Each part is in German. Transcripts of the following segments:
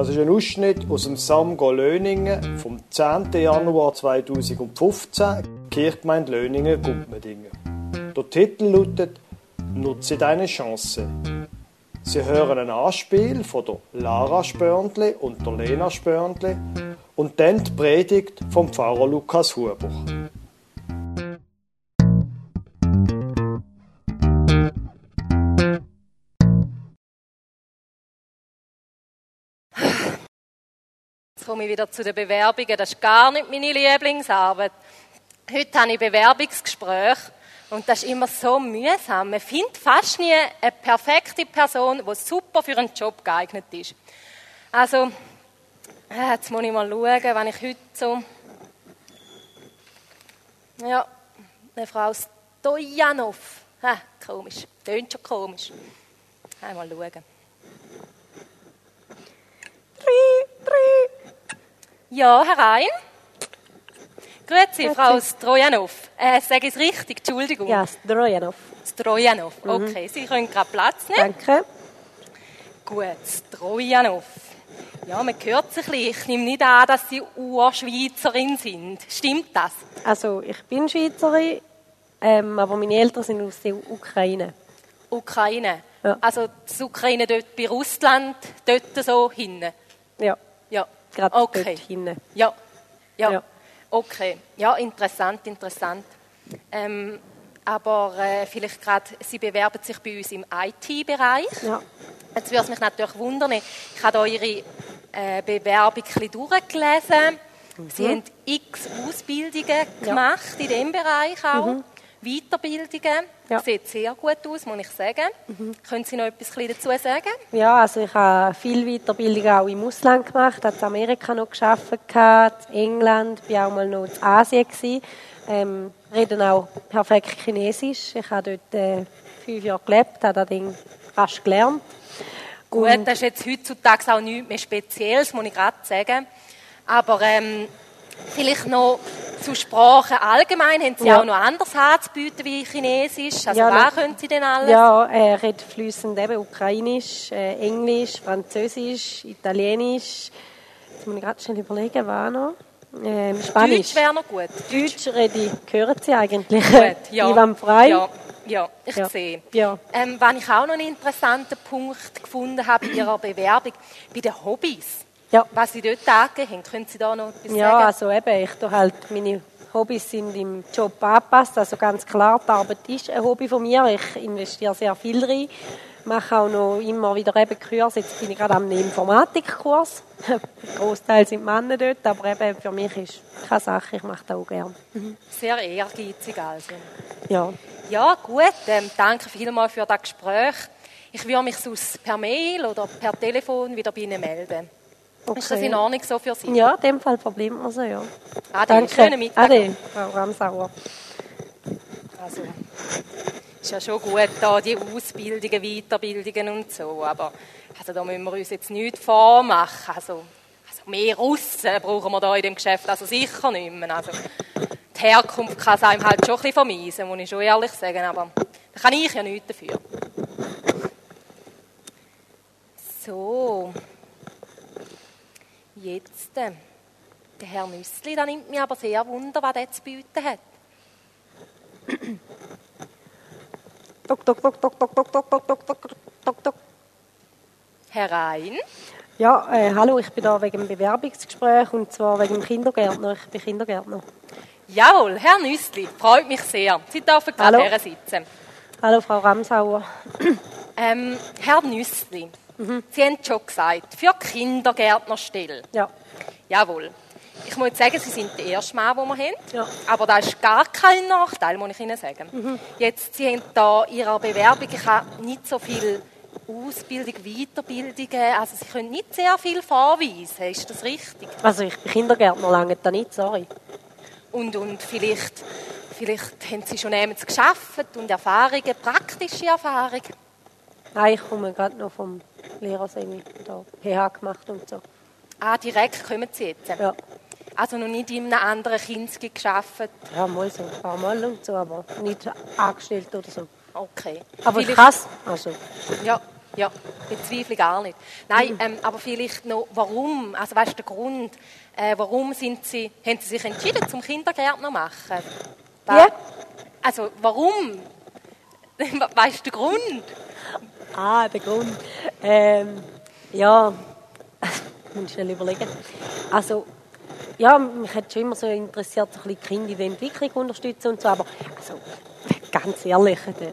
Das ist ein Ausschnitt aus dem Samgo Löningen vom 10. Januar 2015, Kirchgemeinde Löningen, Gumpmedingen. Der Titel lautet Nutze deine Chance. Sie hören ein Anspiel von der Lara Spörndli und der Lena Spörndli und dann die Predigt vom Pfarrer Lukas Huber. Komme ich wieder zu den Bewerbungen. Das ist gar nicht meine Lieblingsarbeit. Heute habe ich Bewerbungsgespräch und das ist immer so mühsam. Man findet fast nie eine perfekte Person, die super für einen Job geeignet ist. Also, äh, jetzt muss ich mal schauen, wenn ich heute so... Ja, eine Frau Stojanov. Ah, komisch. Tönt schon komisch. Einmal schauen. Drei, drei. Ja, herein. Grüezi, Frau Strojanov. Äh, sage ich es richtig? Entschuldigung. Ja, Strojanov. Strojanov. Okay, Sie können gerade Platz nehmen. Danke. Gut, Strojanov. Ja, man hört sich ein bisschen. Ich nehme nicht an, dass Sie Urschweizerin sind. Stimmt das? Also, ich bin Schweizerin, ähm, aber meine Eltern sind aus der Ukraine. Ukraine. Ja. Also die Ukraine dort bei Russland, dort so hinten. Ja. Gerade okay. dort hinten. Ja. ja. Ja. Okay. Ja, interessant, interessant. Ähm, aber äh, vielleicht gerade, Sie bewerben sich bei uns im IT-Bereich. Ja. Jetzt würde es mich natürlich wundern, ich habe Ihre äh, Bewerbung ein bisschen durchgelesen. Sie haben x Ausbildungen gemacht in diesem Bereich auch. Weiterbildungen. Ja. Sieht sehr gut aus, muss ich sagen. Können Sie noch etwas dazu sagen? Ja, also ich habe viel Weiterbildung auch im Ausland gemacht, habe in Amerika noch gearbeitet, in England, bin auch mal noch in Asien gewesen. Ähm, rede auch perfekt Chinesisch. Ich habe dort äh, fünf Jahre gelebt, habe das Ding rasch gelernt. Gut, das ist jetzt heutzutage auch nichts mehr Spezielles, muss ich gerade sagen. Aber ähm, vielleicht noch zu Sprachen allgemein. Haben Sie Ja. auch noch anders anzubieten wie Chinesisch? Also Ja, was ne- können Sie denn alles? Ja, er redet fließend eben Ukrainisch, äh, Englisch, Französisch, Italienisch. Jetzt muss ich gerade schnell überlegen, was noch. Ähm, Spanisch. Deutsch wäre noch gut. Deutsch rede ich, hören Sie eigentlich? Gut, ja. Einwandfrei. Ja, ja ich Ja. sehe. Ja. Ähm, was ich auch noch einen interessanten Punkt gefunden habe bei Ihrer Bewerbung, bei den Hobbys. Ja. Was Sie dort angegeben haben, können Sie da noch etwas Ja, sagen? also eben, ich tue halt, meine Hobbys sind im Job angepasst, also ganz klar, die Arbeit ist ein Hobby von mir, ich investiere sehr viel rein, mache auch noch immer wieder eben Kurse, jetzt bin ich gerade am Informatikkurs, Großteil sind Männer dort, aber eben für mich ist keine Sache, ich mache das auch gerne. Sehr ehrgeizig also. Ja, Ja, gut. Ähm, danke vielmals für das Gespräch. Ich würde mich sonst per Mail oder per Telefon wieder bei Ihnen melden. Ist das Okay. in Ordnung so für Sie? ja in dem Fall verbleiben wir so, ja. Ade. Danke. Schönen Mittag. Ade, Frau Ramsauer. Also, ist ja schon gut, da die Ausbildungen, Weiterbildungen und so, aber also, da müssen wir uns jetzt nichts vormachen. Also, also mehr Russen brauchen wir da in dem Geschäft also sicher nicht mehr. Also, die Herkunft kann es einem halt schon ein bisschen vermeisen, muss ich schon ehrlich sagen, aber da kann ich ja nichts dafür. So, jetzt, äh, der Herr Nüssli, da nimmt mich aber sehr Wunder, was er zu bieten hat. Dok, dok, dok, dok, dok, dok, dok, dok, dok, dok, dok, dok. Herein. Ja, äh, hallo, ich bin da wegen dem Bewerbungsgespräch und zwar wegen dem Kindergärtner. Ich bin Kindergärtner. Jawohl, Herr Nüssli, freut mich sehr. Sie dürfen gerade her sitzen. Hallo, Frau Ramsauer. Ähm, Herr Nüssli, Mhm. Sie haben schon gesagt, für Kindergärtnerstelle. Ja, Jawohl. Ich muss jetzt sagen, Sie sind der erste Mann, den wir haben. Ja. Aber das ist gar kein Nachteil, muss ich Ihnen sagen. Mhm. Jetzt, Sie haben da in Ihrer Bewerbung, ich habe nicht so viel Ausbildung, Weiterbildungen, also Sie können nicht sehr viel vorweisen, ist das richtig? also ich bin Kindergärtner, lange da nicht, sorry. Und, und vielleicht, vielleicht haben Sie schon jemals geschafft und Erfahrungen, praktische Erfahrungen. Nein, ich komme gerade noch vom Lehrersemi, da PH gemacht und so. Ah, direkt kommen Sie jetzt. Ja, Also noch nicht in einem anderen Kinski geschafft. ja mal so, ein paar Mal und so, aber nicht angestellt oder so. Okay. Aber ich Vielleicht- kann es. Also, Ja, Ja, bezweifle ich gar nicht. Nein, ähm, aber vielleicht noch, warum? Also, weißt du, der Grund, äh, warum sind Sie, haben Sie sich entschieden, zum Kindergärtner zu machen? Da- Ja. Also, warum? Weißt du den Grund? Ah, der Grund. Ähm, ja, ich muss schnell überlegen. Also, ja, mich hat schon immer so interessiert, so ein bisschen die Kinder in der Entwicklung unterstützen und so, aber also, ganz ehrlich, der,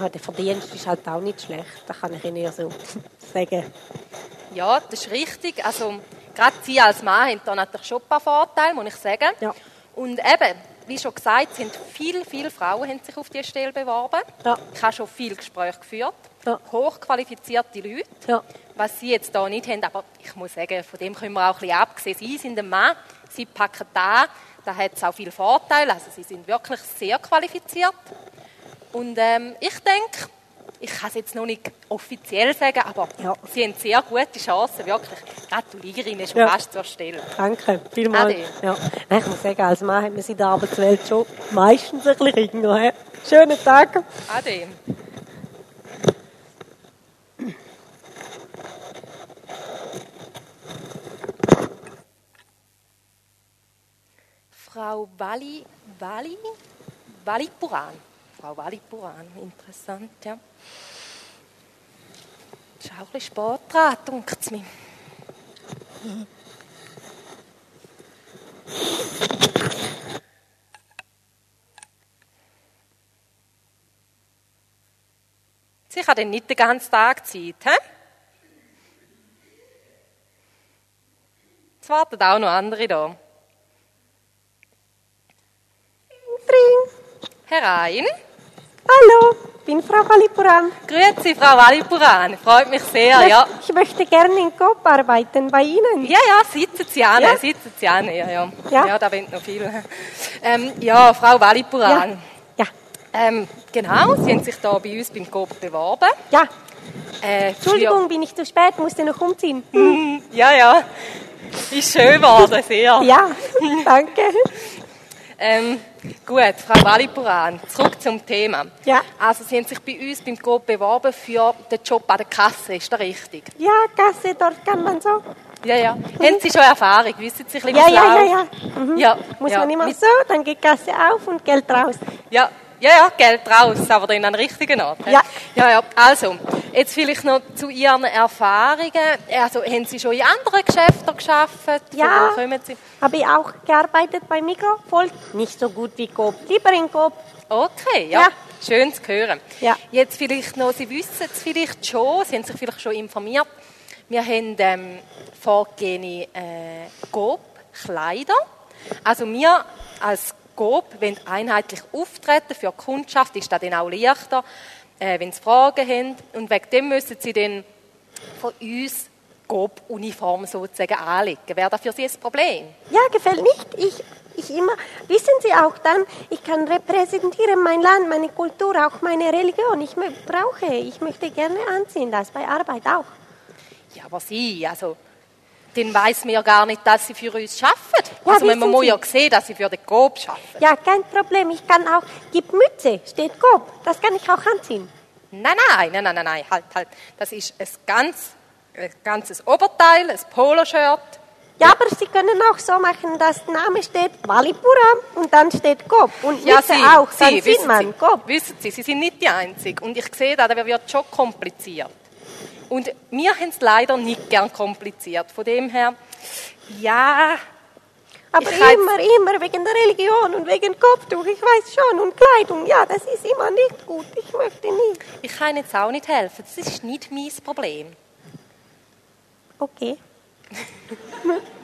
ja, der Verdienst ist halt auch nicht schlecht, das kann ich Ihnen eher so sagen. Ja, das ist richtig. Also, gerade Sie als Mann haben da natürlich schon ein paar Vorteile, muss ich sagen. Ja. Und eben, wie schon gesagt, sind viele, viele Frauen haben sich auf diese Stelle beworben. Ja. Ich habe schon viele Gespräche geführt. Ja. Hochqualifizierte Leute. Ja. Was Sie jetzt da nicht haben, aber ich muss sagen, von dem können wir auch ein bisschen absehen. Sie sind ein Mann, Sie packen da, da hat es auch viele Vorteile. Also Sie sind wirklich sehr qualifiziert. Und ähm, ich denke, ich kann es jetzt noch nicht offiziell sagen, aber Ja. Sie haben sehr gute Chancen, wirklich. Gratuliere Ihnen schon Ja. fast zur Stelle. Danke, vielmals. Ade. Ja. Nein, Ich muss sagen, als Mann hat man sich in der Arbeitswelt schon meistens ein bisschen reingenommen. hä? Schönen Tag. Ade. Frau Wali, Wali, Walipuran. Frau Walipuran, interessant, ja. Ist auch ein bisschen spät dran, dunkt es mir. Sie hat dann nicht den ganzen Tag Zeit, hä? Es warten auch noch andere da. Herein. Hallo, bin Frau Kalipuran. Grüezi, Frau Walipuran. Freut mich sehr, ja. Ich möchte gerne in Coop arbeiten bei Ihnen. Ja, ja, sitzen Sie an, Ja. sitzen Sie an, ja, ja. Ja. Ja, da sind noch viel. Ähm, ja, Frau Walipuran. Ja, Ähm, genau, Sie haben sich da bei uns beim Coop beworben. ja. Äh, Entschuldigung, bin ich zu spät, musste noch umziehen. Für, ja, ja. Ist schön geworden, sehr. Ja, danke. Ähm, gut, Frau Walipuran, zurück zum Thema. Ja. Also, Sie haben sich bei uns beim Coop beworben für den Job an der Kasse, ist das richtig? Ja, Kasse, dort kann man so. Ja, ja. Haben Sie schon Erfahrung? Wissen Sie, ein bisschen, Ja, ja, ja, ja. Mhm. Ja, Muss ja. man immer Mit- so, dann geht Kasse auf und Geld raus. Ja, ja, ja, Geld raus, aber dann an den richtigen Ort. Ja. Ja, ja. Also, jetzt vielleicht noch zu Ihren Erfahrungen. Also, haben Sie schon in anderen Geschäften? Von Ja. Habe ich auch gearbeitet bei Migros, voll nicht so gut wie Coop. Lieber in Coop. Okay, ja. Ja. Schön zu hören. Ja. Jetzt vielleicht noch, Sie wissen es vielleicht schon, Sie haben sich vielleicht schon informiert. Wir haben ähm, vorgegebene äh, GOP-Kleider. Also wir als GOP wollen einheitlich auftreten für die Kundschaft, ist das dann auch leichter, äh, wenn sie Fragen haben. Und wegen dem müssen Sie dann von uns GOP-Uniform sozusagen anlegen. Wäre das für Sie ein Problem? Ja, gefällt nicht. Ich, ich immer, wissen Sie auch dann, ich kann repräsentieren mein Land, meine Kultur, auch meine Religion. Ich brauche, ich möchte gerne anziehen, das bei Arbeit auch. Ja, aber Sie, also, dann weiss man ja gar nicht, dass Sie für uns arbeiten. Ja, also, man muss ja sehen, dass Sie für den Coop arbeiten. Ja, kein Problem. Ich kann auch, gib Mütze, steht Coop. Das kann ich auch anziehen. Nein, nein, nein, nein, nein, halt, halt. Das ist ein, ganz, ein ganzes Oberteil, ein Poloshirt. Ja, aber Sie können auch so machen, dass der Name steht Walipura und dann steht Coop. Und Ja, Mütze Sie, auch, dann Sie, sieht wissen man Sie, Coop. wissen Sie, Sie sind nicht die Einzige. Und ich sehe da, da wird schon kompliziert. Und wir haben es leider nicht gern kompliziert. Von dem her, ja, Aber immer, immer wegen der Religion und wegen Kopftuch, ich weiß schon, und Kleidung, ja, das ist immer nicht gut. Ich möchte nicht. ich kann Ihnen jetzt auch nicht helfen. Das ist nicht mein Problem. Okay.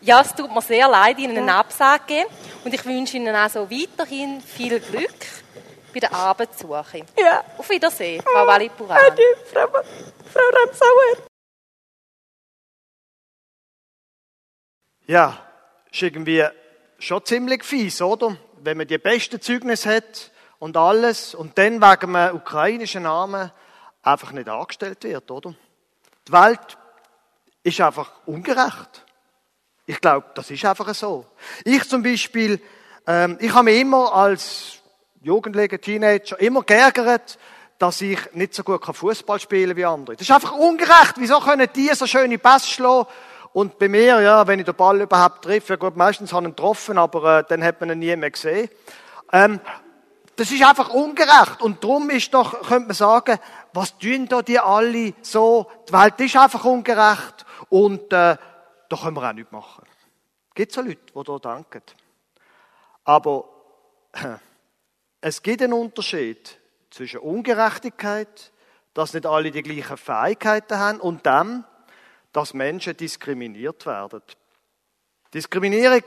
Ja, es tut mir sehr leid, Ihnen einen Absage zu geben. Und ich wünsche Ihnen also weiterhin viel Glück bei der Arbeitssuche. Ja. Auf Wiedersehen, Frau Walipuran. Adieu, Frau, Frau Ramsauer. Ja, ist irgendwie schon ziemlich fies, oder? Wenn man die besten Zeugnisse hat und alles und dann wegen einem ukrainischen Namen einfach nicht angestellt wird, oder? Die Welt ist einfach ungerecht. Ich glaube, das ist einfach so. Ich zum Beispiel, ähm, ich habe mich immer als Jugendlicher, Teenager immer geärgert, dass ich nicht so gut Fußball spielen kann wie andere. Das ist einfach ungerecht. Wieso können die so schöne Pässe schlagen und bei mir, ja, wenn ich den Ball überhaupt treffe, ja gut, meistens habe ich ihn getroffen, aber äh, dann hat man ihn nie mehr gesehen. Ähm, das ist einfach ungerecht. Und darum ist doch, könnte man sagen, was tun da die alle so? Die Welt ist einfach ungerecht und äh, da können wir auch nichts machen. Gibt so Leute, die da denken. Aber äh, es gibt einen Unterschied zwischen Ungerechtigkeit, dass nicht alle die gleichen Fähigkeiten haben, und dem, dass Menschen diskriminiert werden. Diskriminierung,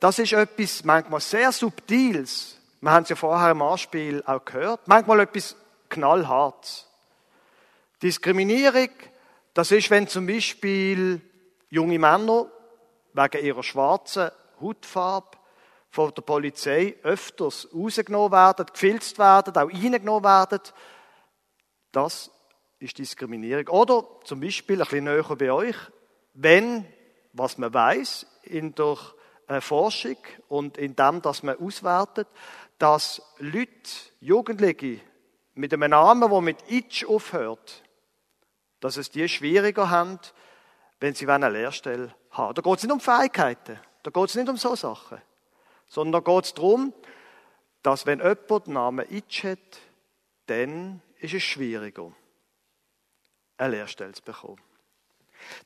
das ist etwas manchmal sehr Subtiles. Wir haben es ja vorher im Anspiel auch gehört. Manchmal etwas knallhartes. Diskriminierung, das ist, wenn zum Beispiel junge Männer wegen ihrer schwarzen Hautfarbe von der Polizei öfters rausgenommen werden, gefilzt werden, auch reingenommen werden. Das ist Diskriminierung. Oder zum Beispiel ein bisschen näher bei euch, wenn, was man weiß in der äh, Forschung und in dem, dass man auswertet, dass Leute, Jugendliche mit einem Namen, der mit Itch aufhört, dass es die schwieriger haben, wenn sie eine Lehrstelle haben. Da geht es nicht um Fähigkeiten, da geht es nicht um so Sachen, sondern da geht es darum, dass wenn jemand den Namen Itch hat, dann ist es schwieriger eine Lehrstelle zu bekommen.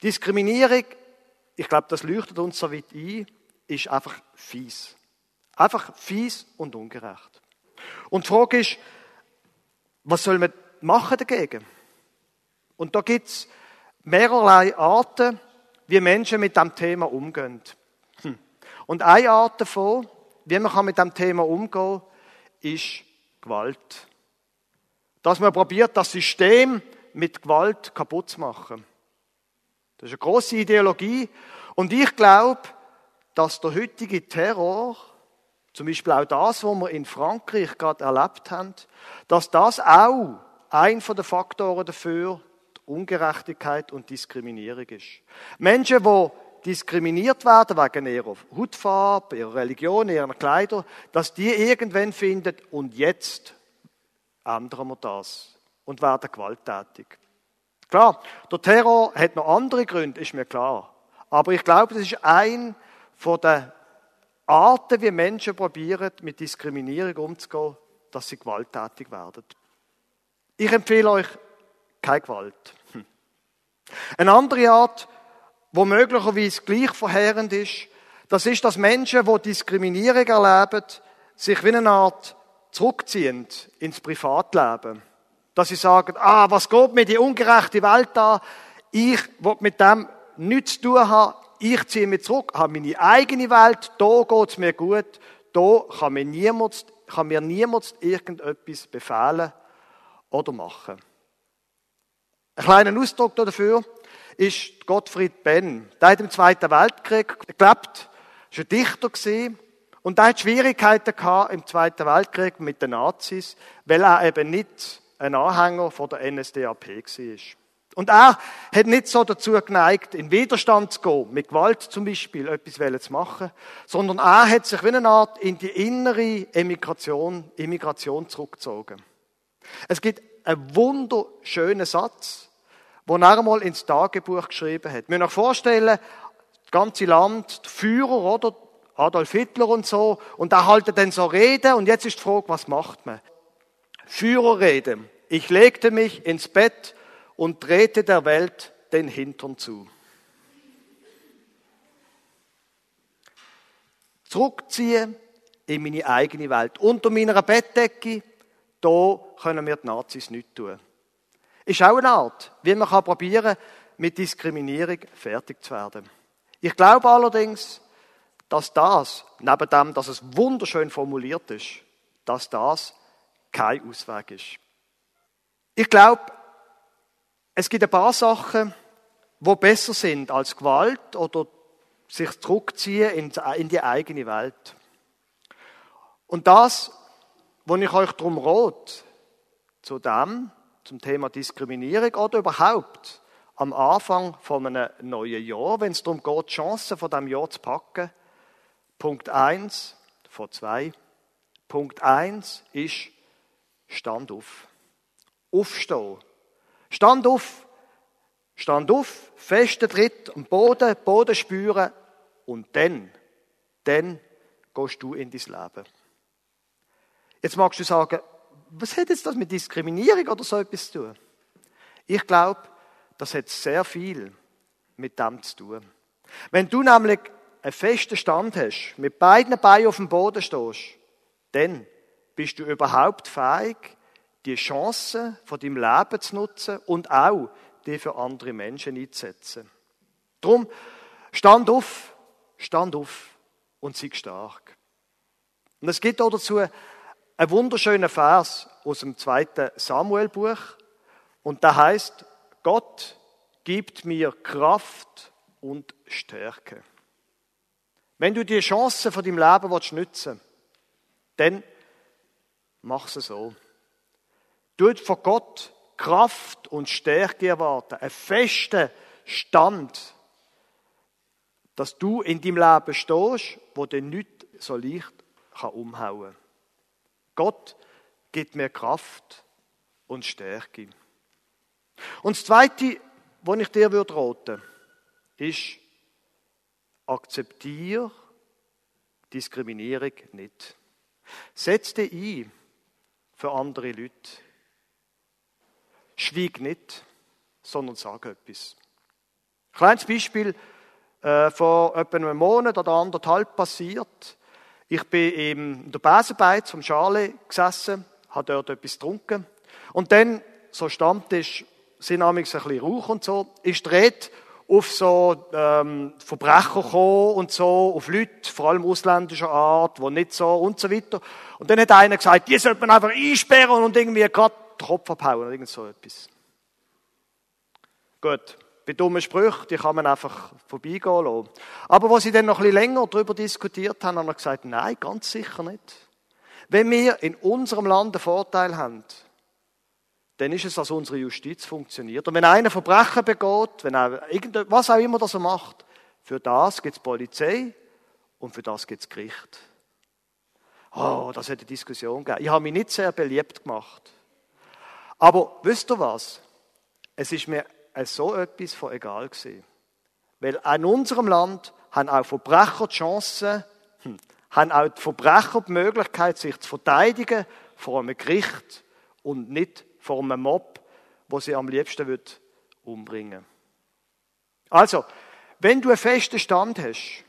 Diskriminierung, ich glaube, das leuchtet uns so weit ein, ist einfach fies. Einfach fies und ungerecht. Und die Frage ist, was soll man machen dagegen? Und da gibt es mehrerlei Arten, wie Menschen mit dem Thema umgehen. Hm. Und eine Art davon, wie man mit dem Thema umgehen kann, ist Gewalt. Dass man probiert, das System mit Gewalt kaputt zu machen. Das ist eine große Ideologie. Und ich glaube, dass der heutige Terror, zum Beispiel auch das, was wir in Frankreich gerade erlebt haben, dass das auch ein von den Faktoren dafür die Ungerechtigkeit und Diskriminierung ist. Menschen, die diskriminiert werden wegen ihrer Hautfarbe, ihrer Religion, ihrer Kleider, dass die irgendwann finden, und jetzt ändern wir das und werden gewalttätig. Klar, der Terror hat noch andere Gründe, ist mir klar. Aber ich glaube, das ist ein von den Arten, wie Menschen probieren, mit Diskriminierung umzugehen, dass sie gewalttätig werden. Ich empfehle euch keine Gewalt. Hm. Eine andere Art, wo möglicherweise gleich verheerend ist, das ist, dass Menschen, die Diskriminierung erleben, sich wie eine Art zurückziehen ins Privatleben. Dass sie sagen, ah, was geht mir die ungerechte Welt an? Ich will mit dem nichts zu tun haben. Ich ziehe mich zurück, habe meine eigene Welt. Da geht es mir gut. Da kann mir niemand, kann mir niemand irgendetwas befehlen oder machen. Ein kleiner Ausdruck dafür ist Gottfried Benn. Der hat im Zweiten Weltkrieg gelebt, war ein Dichter und der hat Schwierigkeiten gehabt im Zweiten Weltkrieg mit den Nazis, weil er eben nicht ein Anhänger von der NSDAP war. Und er hat nicht so dazu geneigt, in Widerstand zu gehen, mit Gewalt zum Beispiel etwas zu machen, sondern er hat sich wie eine Art in die innere Emigration, Immigration zurückgezogen. Es gibt einen wunderschönen Satz, den er einmal ins Tagebuch geschrieben hat. Wir müssen uns vorstellen, das ganze Land, die Führer, oder? Adolf Hitler und so, und er halten dann so Reden, und jetzt ist die Frage, was macht man? Führerrede. Ich legte mich ins Bett und drehte der Welt den Hintern zu. Zurückziehen in meine eigene Welt. Unter meiner Bettdecke, da können mir die Nazis nichts tun. Ist auch eine Art, wie man kann probieren mit Diskriminierung fertig zu werden. Ich glaube allerdings, dass das, neben dem, dass es wunderschön formuliert ist, dass das kein Ausweg ist. Ich glaube, es gibt ein paar Sachen, wo besser sind als Gewalt oder sich zurückziehen in die eigene Welt. Und das, wo ich euch darum rot, zu dem, zum Thema Diskriminierung oder überhaupt am Anfang von einem neuen Jahr, wenn es darum geht, Chancen von diesem Jahr zu packen. Punkt eins von zwei. Punkt eins ist, stand auf. Aufstehen. Stand auf. Stand auf. Fester Tritt am Boden, Boden spüren. Und dann, dann gehst du in dein Leben. Jetzt magst du sagen, was hat jetzt das mit Diskriminierung oder so etwas zu tun? Ich glaube, das hat sehr viel mit dem zu tun. Wenn du nämlich einen festen Stand hast, mit beiden Beinen auf dem Boden stehst, dann bist du überhaupt fähig, die Chancen von deinem Leben zu nutzen und auch die für andere Menschen einzusetzen. Drum, stand auf, stand auf und sei stark. Und es gibt auch dazu einen wunderschönen Vers aus dem zweiten Samuel-Buch. Und da heißt, Gott gibt mir Kraft und Stärke. Wenn du die Chance von deinem Leben willst nutzen dann mach es so. Du von Gott Kraft und Stärke erwarten, einen festen Stand, dass du in deinem Leben stehst, wo dir nichts so leicht umhauen kann. Gott gibt mir Kraft und Stärke. Und das Zweite, was ich dir raten würde, ist, akzeptiere Diskriminierung nicht. Setz dich ein für andere Leute. Schweig nicht, sondern sag etwas. Kleines Beispiel äh, vor etwa einem Monat oder anderthalb passiert. Ich bin in der Besenbeiz vom Charlie gesessen, habe dort etwas getrunken. Und dann, so Stammtisch, sind amigs ein bisschen Rauch und so, ist die Rede auf so ähm, Verbrecher gekommen und so, auf Leute, vor allem ausländischer Art, die nicht so und so weiter. Und dann hat einer gesagt, die sollte man einfach einsperren und irgendwie gerade den Kopf abhauen oder irgend so etwas. Gut. Bei dummen Sprüchen, die kann man einfach vorbeigehen lassen. Aber was sie dann noch ein bisschen länger darüber diskutiert haben, haben wir gesagt, nein, ganz sicher nicht. Wenn wir in unserem Land einen Vorteil haben, dann ist es, dass unsere Justiz funktioniert. Und wenn einer Verbrechen begeht, wenn er was auch immer das er macht, für das gibt es Polizei und für das gibt es Gericht. Oh, das hat eine Diskussion gegeben. Ich habe mich nicht sehr beliebt gemacht. Aber wisst ihr was? Es ist mir so etwas von egal gewesen. Weil in unserem Land haben auch Verbrecher die Chance, hm, haben auch die Verbrecher die Möglichkeit, sich zu verteidigen vor einem Gericht und nicht vor einem Mob, wo sie am liebsten wird umbringen. Also, wenn du einen festen Stand hast,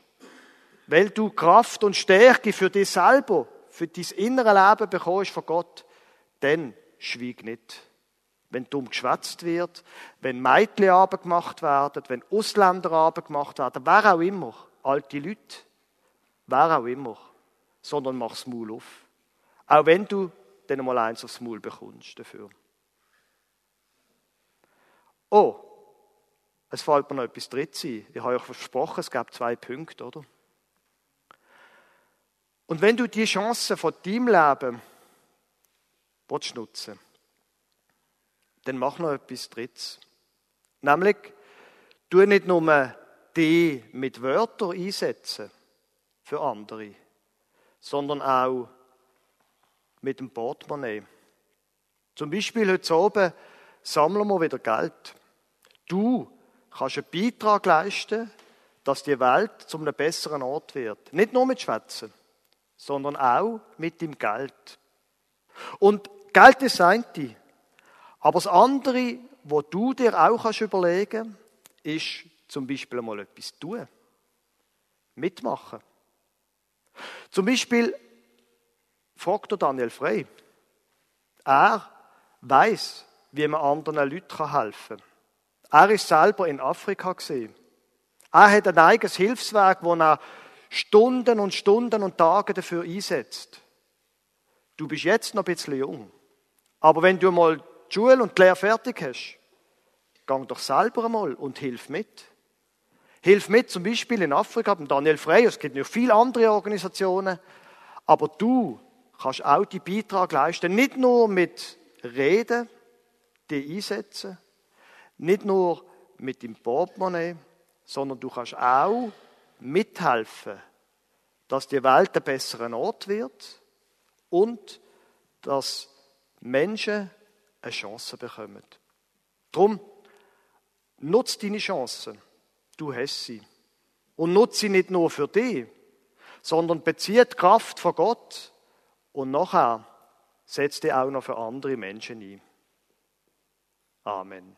weil du Kraft und Stärke für dich selber, für dein innere Leben bekommst von Gott, dann schwieg nicht wenn dumm geschwätzt wird, wenn Mädchen gemacht werden, wenn Ausländer gemacht werden, wer auch immer, alte Leute, wer auch immer, sondern mach's Maul auf. Auch wenn du dann mal eins aufs Maul bekommst dafür. Oh, es fällt mir noch etwas drittes ein. Ich habe euch versprochen, es gab zwei Punkte, oder? Und wenn du die Chance von deinem Leben willst nutzen dann mach noch etwas Drittes. Nämlich, tu nicht nur die mit Wörtern einsetzen für andere, sondern auch mit dem Portemonnaie. Zum Beispiel heute oben sammeln wir wieder Geld. Du kannst einen Beitrag leisten, dass die Welt zu einem besseren Ort wird. Nicht nur mit Schwätzen, sondern auch mit dem Geld. Und Geld ist das eine. Aber das andere, wo du dir auch kannst überlegen ist zum Beispiel mal etwas tun. Mitmachen. Zum Beispiel fragt Daniel Frey. Er weiß, wie man anderen Leuten helfen kann. Er ist selber in Afrika. Er hat ein eigenes Hilfswerk, wo er Stunden und Stunden und Tage dafür einsetzt. Du bist jetzt noch ein bisschen jung. Aber wenn du mal Schule und die Lehre fertig hast, gang doch selber einmal und hilf mit. Hilf mit, zum Beispiel in Afrika, beim Daniel Frey, es gibt noch viele andere Organisationen, aber du kannst auch die Beitrag leisten, nicht nur mit Reden, die einsetzen, nicht nur mit dem Portemonnaie, sondern du kannst auch mithelfen, dass die Welt ein besserer Ort wird und dass Menschen eine Chance bekommen. Drum, nutz deine Chancen. Du hast sie. Und nutze sie nicht nur für dich, sondern beziehe die Kraft von Gott und nachher setz die auch noch für andere Menschen ein. Amen.